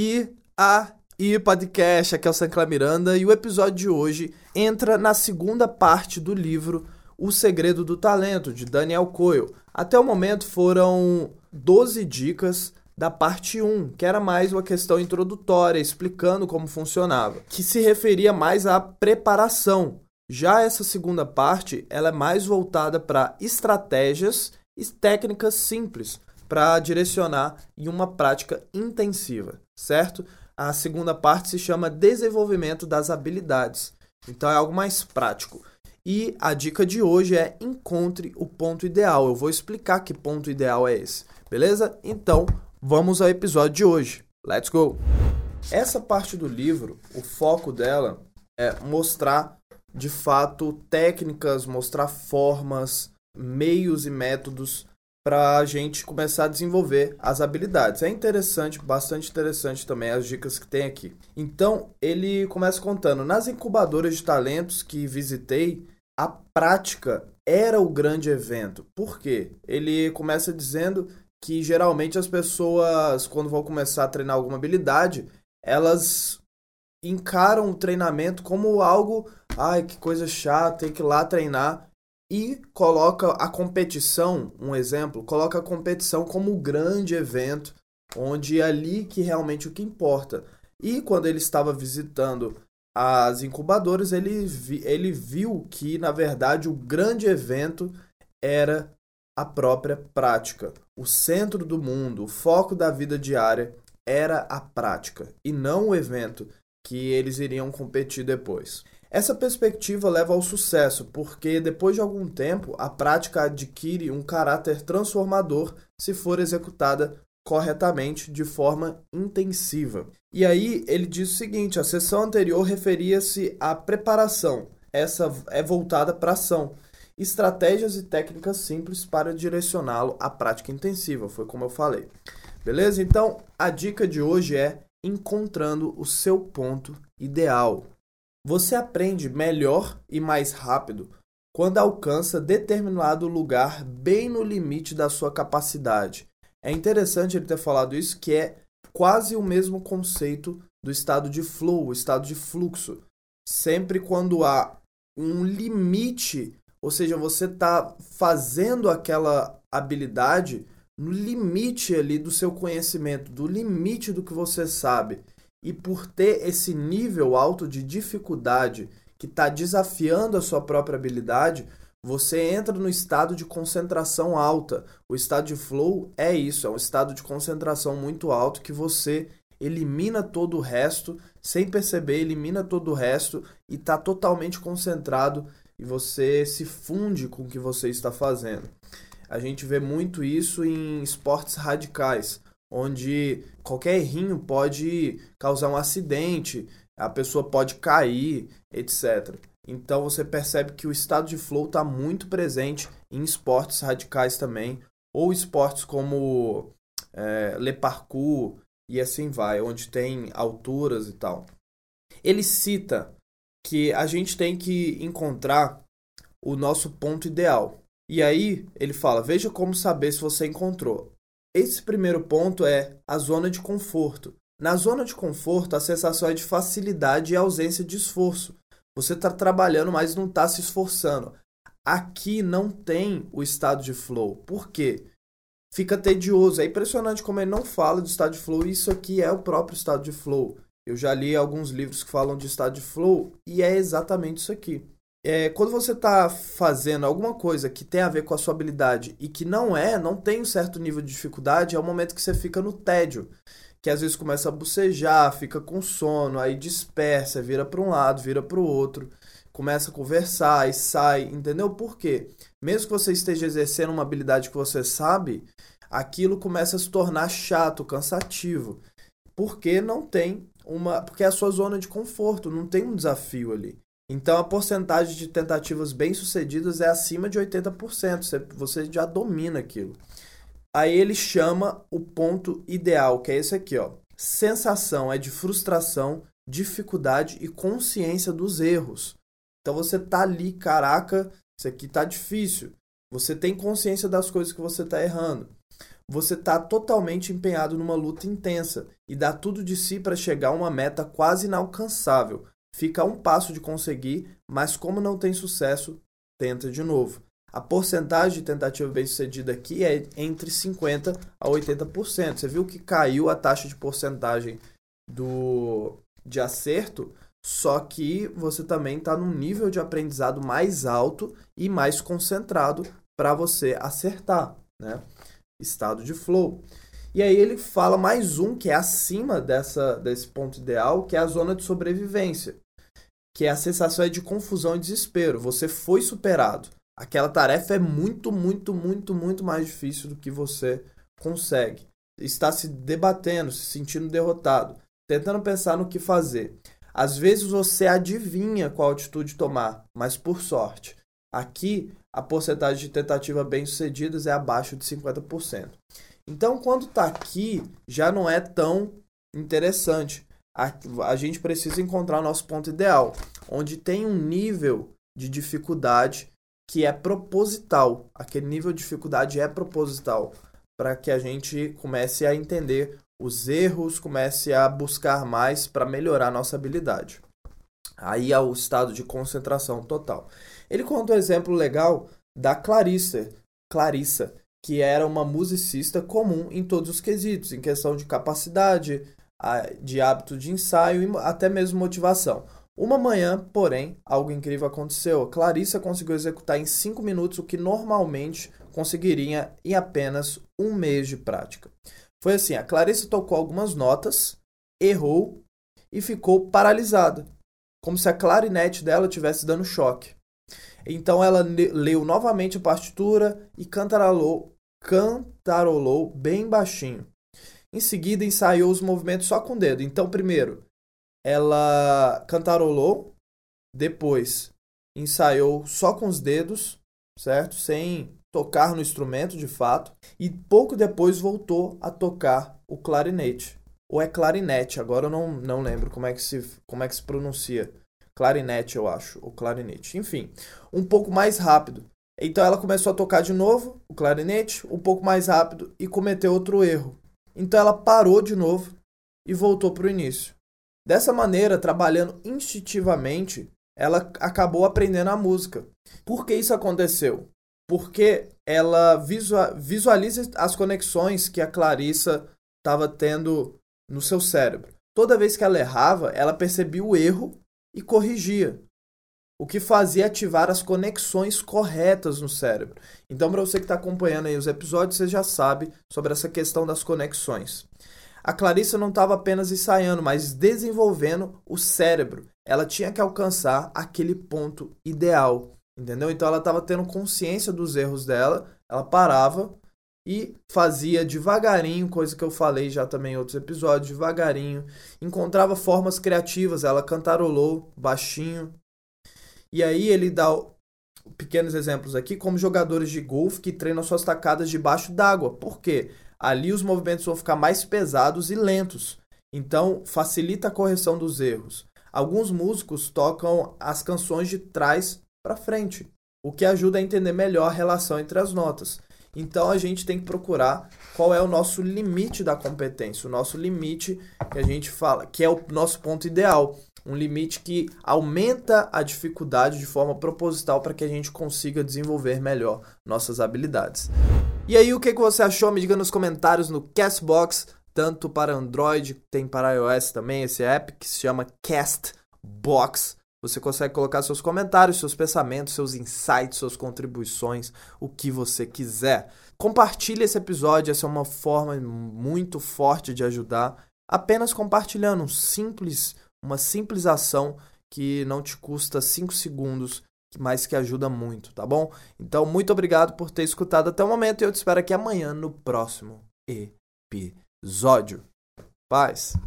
E a e podcast, aqui é o Sancler Miranda e o episódio de hoje entra na segunda parte do livro O Segredo do Talento, de Daniel Coyle. Até o momento foram 12 dicas da parte 1, que era mais uma questão introdutória, explicando como funcionava, que se referia mais à preparação. Já essa segunda parte, ela é mais voltada para estratégias e técnicas simples para direcionar em uma prática intensiva, certo? A segunda parte se chama desenvolvimento das habilidades. Então é algo mais prático. E a dica de hoje é encontre o ponto ideal. Eu vou explicar que ponto ideal é esse, beleza? Então, vamos ao episódio de hoje. Let's go! Essa parte do livro, o foco dela é mostrar de fato técnicas, mostrar formas, meios e métodos para a gente começar a desenvolver as habilidades. É interessante, bastante interessante também as dicas que tem aqui. Então, ele começa contando: nas incubadoras de talentos que visitei, a prática era o grande evento. Por quê? Ele começa dizendo que geralmente as pessoas, quando vão começar a treinar alguma habilidade, elas encaram o treinamento como algo, ai, que coisa chata, tem que ir lá treinar e coloca a competição, um exemplo, coloca a competição como o grande evento, onde é ali que realmente o que importa. E quando ele estava visitando as incubadoras, ele, vi, ele viu que, na verdade, o grande evento era a própria prática. O centro do mundo, o foco da vida diária era a prática e não o evento que eles iriam competir depois. Essa perspectiva leva ao sucesso, porque depois de algum tempo a prática adquire um caráter transformador se for executada corretamente de forma intensiva. E aí ele diz o seguinte: a sessão anterior referia-se à preparação, essa é voltada para ação. Estratégias e técnicas simples para direcioná-lo à prática intensiva, foi como eu falei. Beleza? Então, a dica de hoje é encontrando o seu ponto ideal. Você aprende melhor e mais rápido quando alcança determinado lugar bem no limite da sua capacidade. É interessante ele ter falado isso, que é quase o mesmo conceito do estado de flow, o estado de fluxo. Sempre quando há um limite, ou seja, você está fazendo aquela habilidade no limite ali do seu conhecimento, do limite do que você sabe. E por ter esse nível alto de dificuldade que está desafiando a sua própria habilidade, você entra no estado de concentração alta. O estado de flow é isso, é um estado de concentração muito alto que você elimina todo o resto, sem perceber, elimina todo o resto e está totalmente concentrado e você se funde com o que você está fazendo. A gente vê muito isso em esportes radicais onde qualquer errinho pode causar um acidente, a pessoa pode cair, etc. Então você percebe que o estado de flow está muito presente em esportes radicais também, ou esportes como é, le parkour e assim vai, onde tem alturas e tal. Ele cita que a gente tem que encontrar o nosso ponto ideal. E aí ele fala: veja como saber se você encontrou. Esse primeiro ponto é a zona de conforto. Na zona de conforto, a sensação é de facilidade e ausência de esforço. Você está trabalhando, mas não está se esforçando. Aqui não tem o estado de flow. Por quê? Fica tedioso. É impressionante como ele não fala do estado de flow. Isso aqui é o próprio estado de flow. Eu já li alguns livros que falam de estado de flow e é exatamente isso aqui é, quando você está fazendo alguma coisa que tem a ver com a sua habilidade e que não é, não tem um certo nível de dificuldade, é o momento que você fica no tédio. Que às vezes começa a bocejar, fica com sono, aí dispersa, vira para um lado, vira para o outro, começa a conversar e sai, entendeu? Por quê? Mesmo que você esteja exercendo uma habilidade que você sabe, aquilo começa a se tornar chato, cansativo. Porque não tem uma. Porque é a sua zona de conforto, não tem um desafio ali. Então a porcentagem de tentativas bem-sucedidas é acima de 80%. Você já domina aquilo. Aí ele chama o ponto ideal, que é esse aqui, ó. Sensação é de frustração, dificuldade e consciência dos erros. Então você tá ali, caraca, isso aqui tá difícil. Você tem consciência das coisas que você tá errando. você está totalmente empenhado numa luta intensa e dá tudo de si para chegar a uma meta quase inalcançável. Fica a um passo de conseguir, mas como não tem sucesso, tenta de novo. A porcentagem de tentativa bem-sucedida aqui é entre 50% a 80%. Você viu que caiu a taxa de porcentagem do, de acerto, só que você também está num nível de aprendizado mais alto e mais concentrado para você acertar, né? Estado de flow. E aí ele fala mais um que é acima dessa, desse ponto ideal, que é a zona de sobrevivência, que é a sensação de confusão e desespero. Você foi superado aquela tarefa é muito, muito, muito, muito mais difícil do que você consegue. Está se debatendo, se sentindo derrotado, tentando pensar no que fazer. Às vezes você adivinha qual atitude tomar, mas por sorte, aqui a porcentagem de tentativa bem-sucedidas é abaixo de 50%. Então, quando está aqui, já não é tão interessante. A, a gente precisa encontrar o nosso ponto ideal, onde tem um nível de dificuldade que é proposital. Aquele nível de dificuldade é proposital para que a gente comece a entender os erros, comece a buscar mais para melhorar nossa habilidade. Aí é o estado de concentração total. Ele conta um exemplo legal da Clarissa, Clarissa, que era uma musicista comum em todos os quesitos, em questão de capacidade, de hábito de ensaio e até mesmo motivação. Uma manhã, porém, algo incrível aconteceu. Clarissa conseguiu executar em 5 minutos o que normalmente conseguiria em apenas um mês de prática. Foi assim: a Clarissa tocou algumas notas, errou e ficou paralisada, como se a clarinete dela estivesse dando choque. Então ela leu novamente a partitura e cantarolou, cantarolou bem baixinho. Em seguida, ensaiou os movimentos só com o dedo. Então, primeiro, ela cantarolou, depois ensaiou só com os dedos, certo? Sem tocar no instrumento de fato, e pouco depois voltou a tocar o clarinete. Ou é clarinete, agora eu não, não lembro como é, que se, como é que se pronuncia. Clarinete, eu acho, ou clarinete. Enfim, um pouco mais rápido. Então ela começou a tocar de novo o clarinete, um pouco mais rápido, e cometeu outro erro. Então ela parou de novo e voltou para o início. Dessa maneira, trabalhando instintivamente, ela acabou aprendendo a música. Por que isso aconteceu? Porque ela visualiza as conexões que a Clarissa estava tendo no seu cérebro. Toda vez que ela errava, ela percebia o erro e corrigia. O que fazia ativar as conexões corretas no cérebro. Então, para você que está acompanhando aí os episódios, você já sabe sobre essa questão das conexões a Clarissa não estava apenas ensaiando, mas desenvolvendo o cérebro. Ela tinha que alcançar aquele ponto ideal, entendeu? Então ela estava tendo consciência dos erros dela, ela parava e fazia devagarinho, coisa que eu falei já também em outros episódios, devagarinho, encontrava formas criativas, ela cantarolou baixinho. E aí ele dá pequenos exemplos aqui, como jogadores de golfe que treinam suas tacadas debaixo d'água. Por quê? ali os movimentos vão ficar mais pesados e lentos. Então, facilita a correção dos erros. Alguns músicos tocam as canções de trás para frente, o que ajuda a entender melhor a relação entre as notas. Então a gente tem que procurar qual é o nosso limite da competência, o nosso limite que a gente fala, que é o nosso ponto ideal, um limite que aumenta a dificuldade de forma proposital para que a gente consiga desenvolver melhor nossas habilidades. E aí, o que, que você achou? Me diga nos comentários no Castbox, tanto para Android, tem para iOS também esse app que se chama Castbox. Você consegue colocar seus comentários, seus pensamentos, seus insights, suas contribuições, o que você quiser. Compartilhe esse episódio, essa é uma forma muito forte de ajudar. Apenas compartilhando um simples, uma simples ação que não te custa 5 segundos mas que ajuda muito, tá bom? Então, muito obrigado por ter escutado até o momento e eu te espero aqui amanhã no próximo episódio. Paz!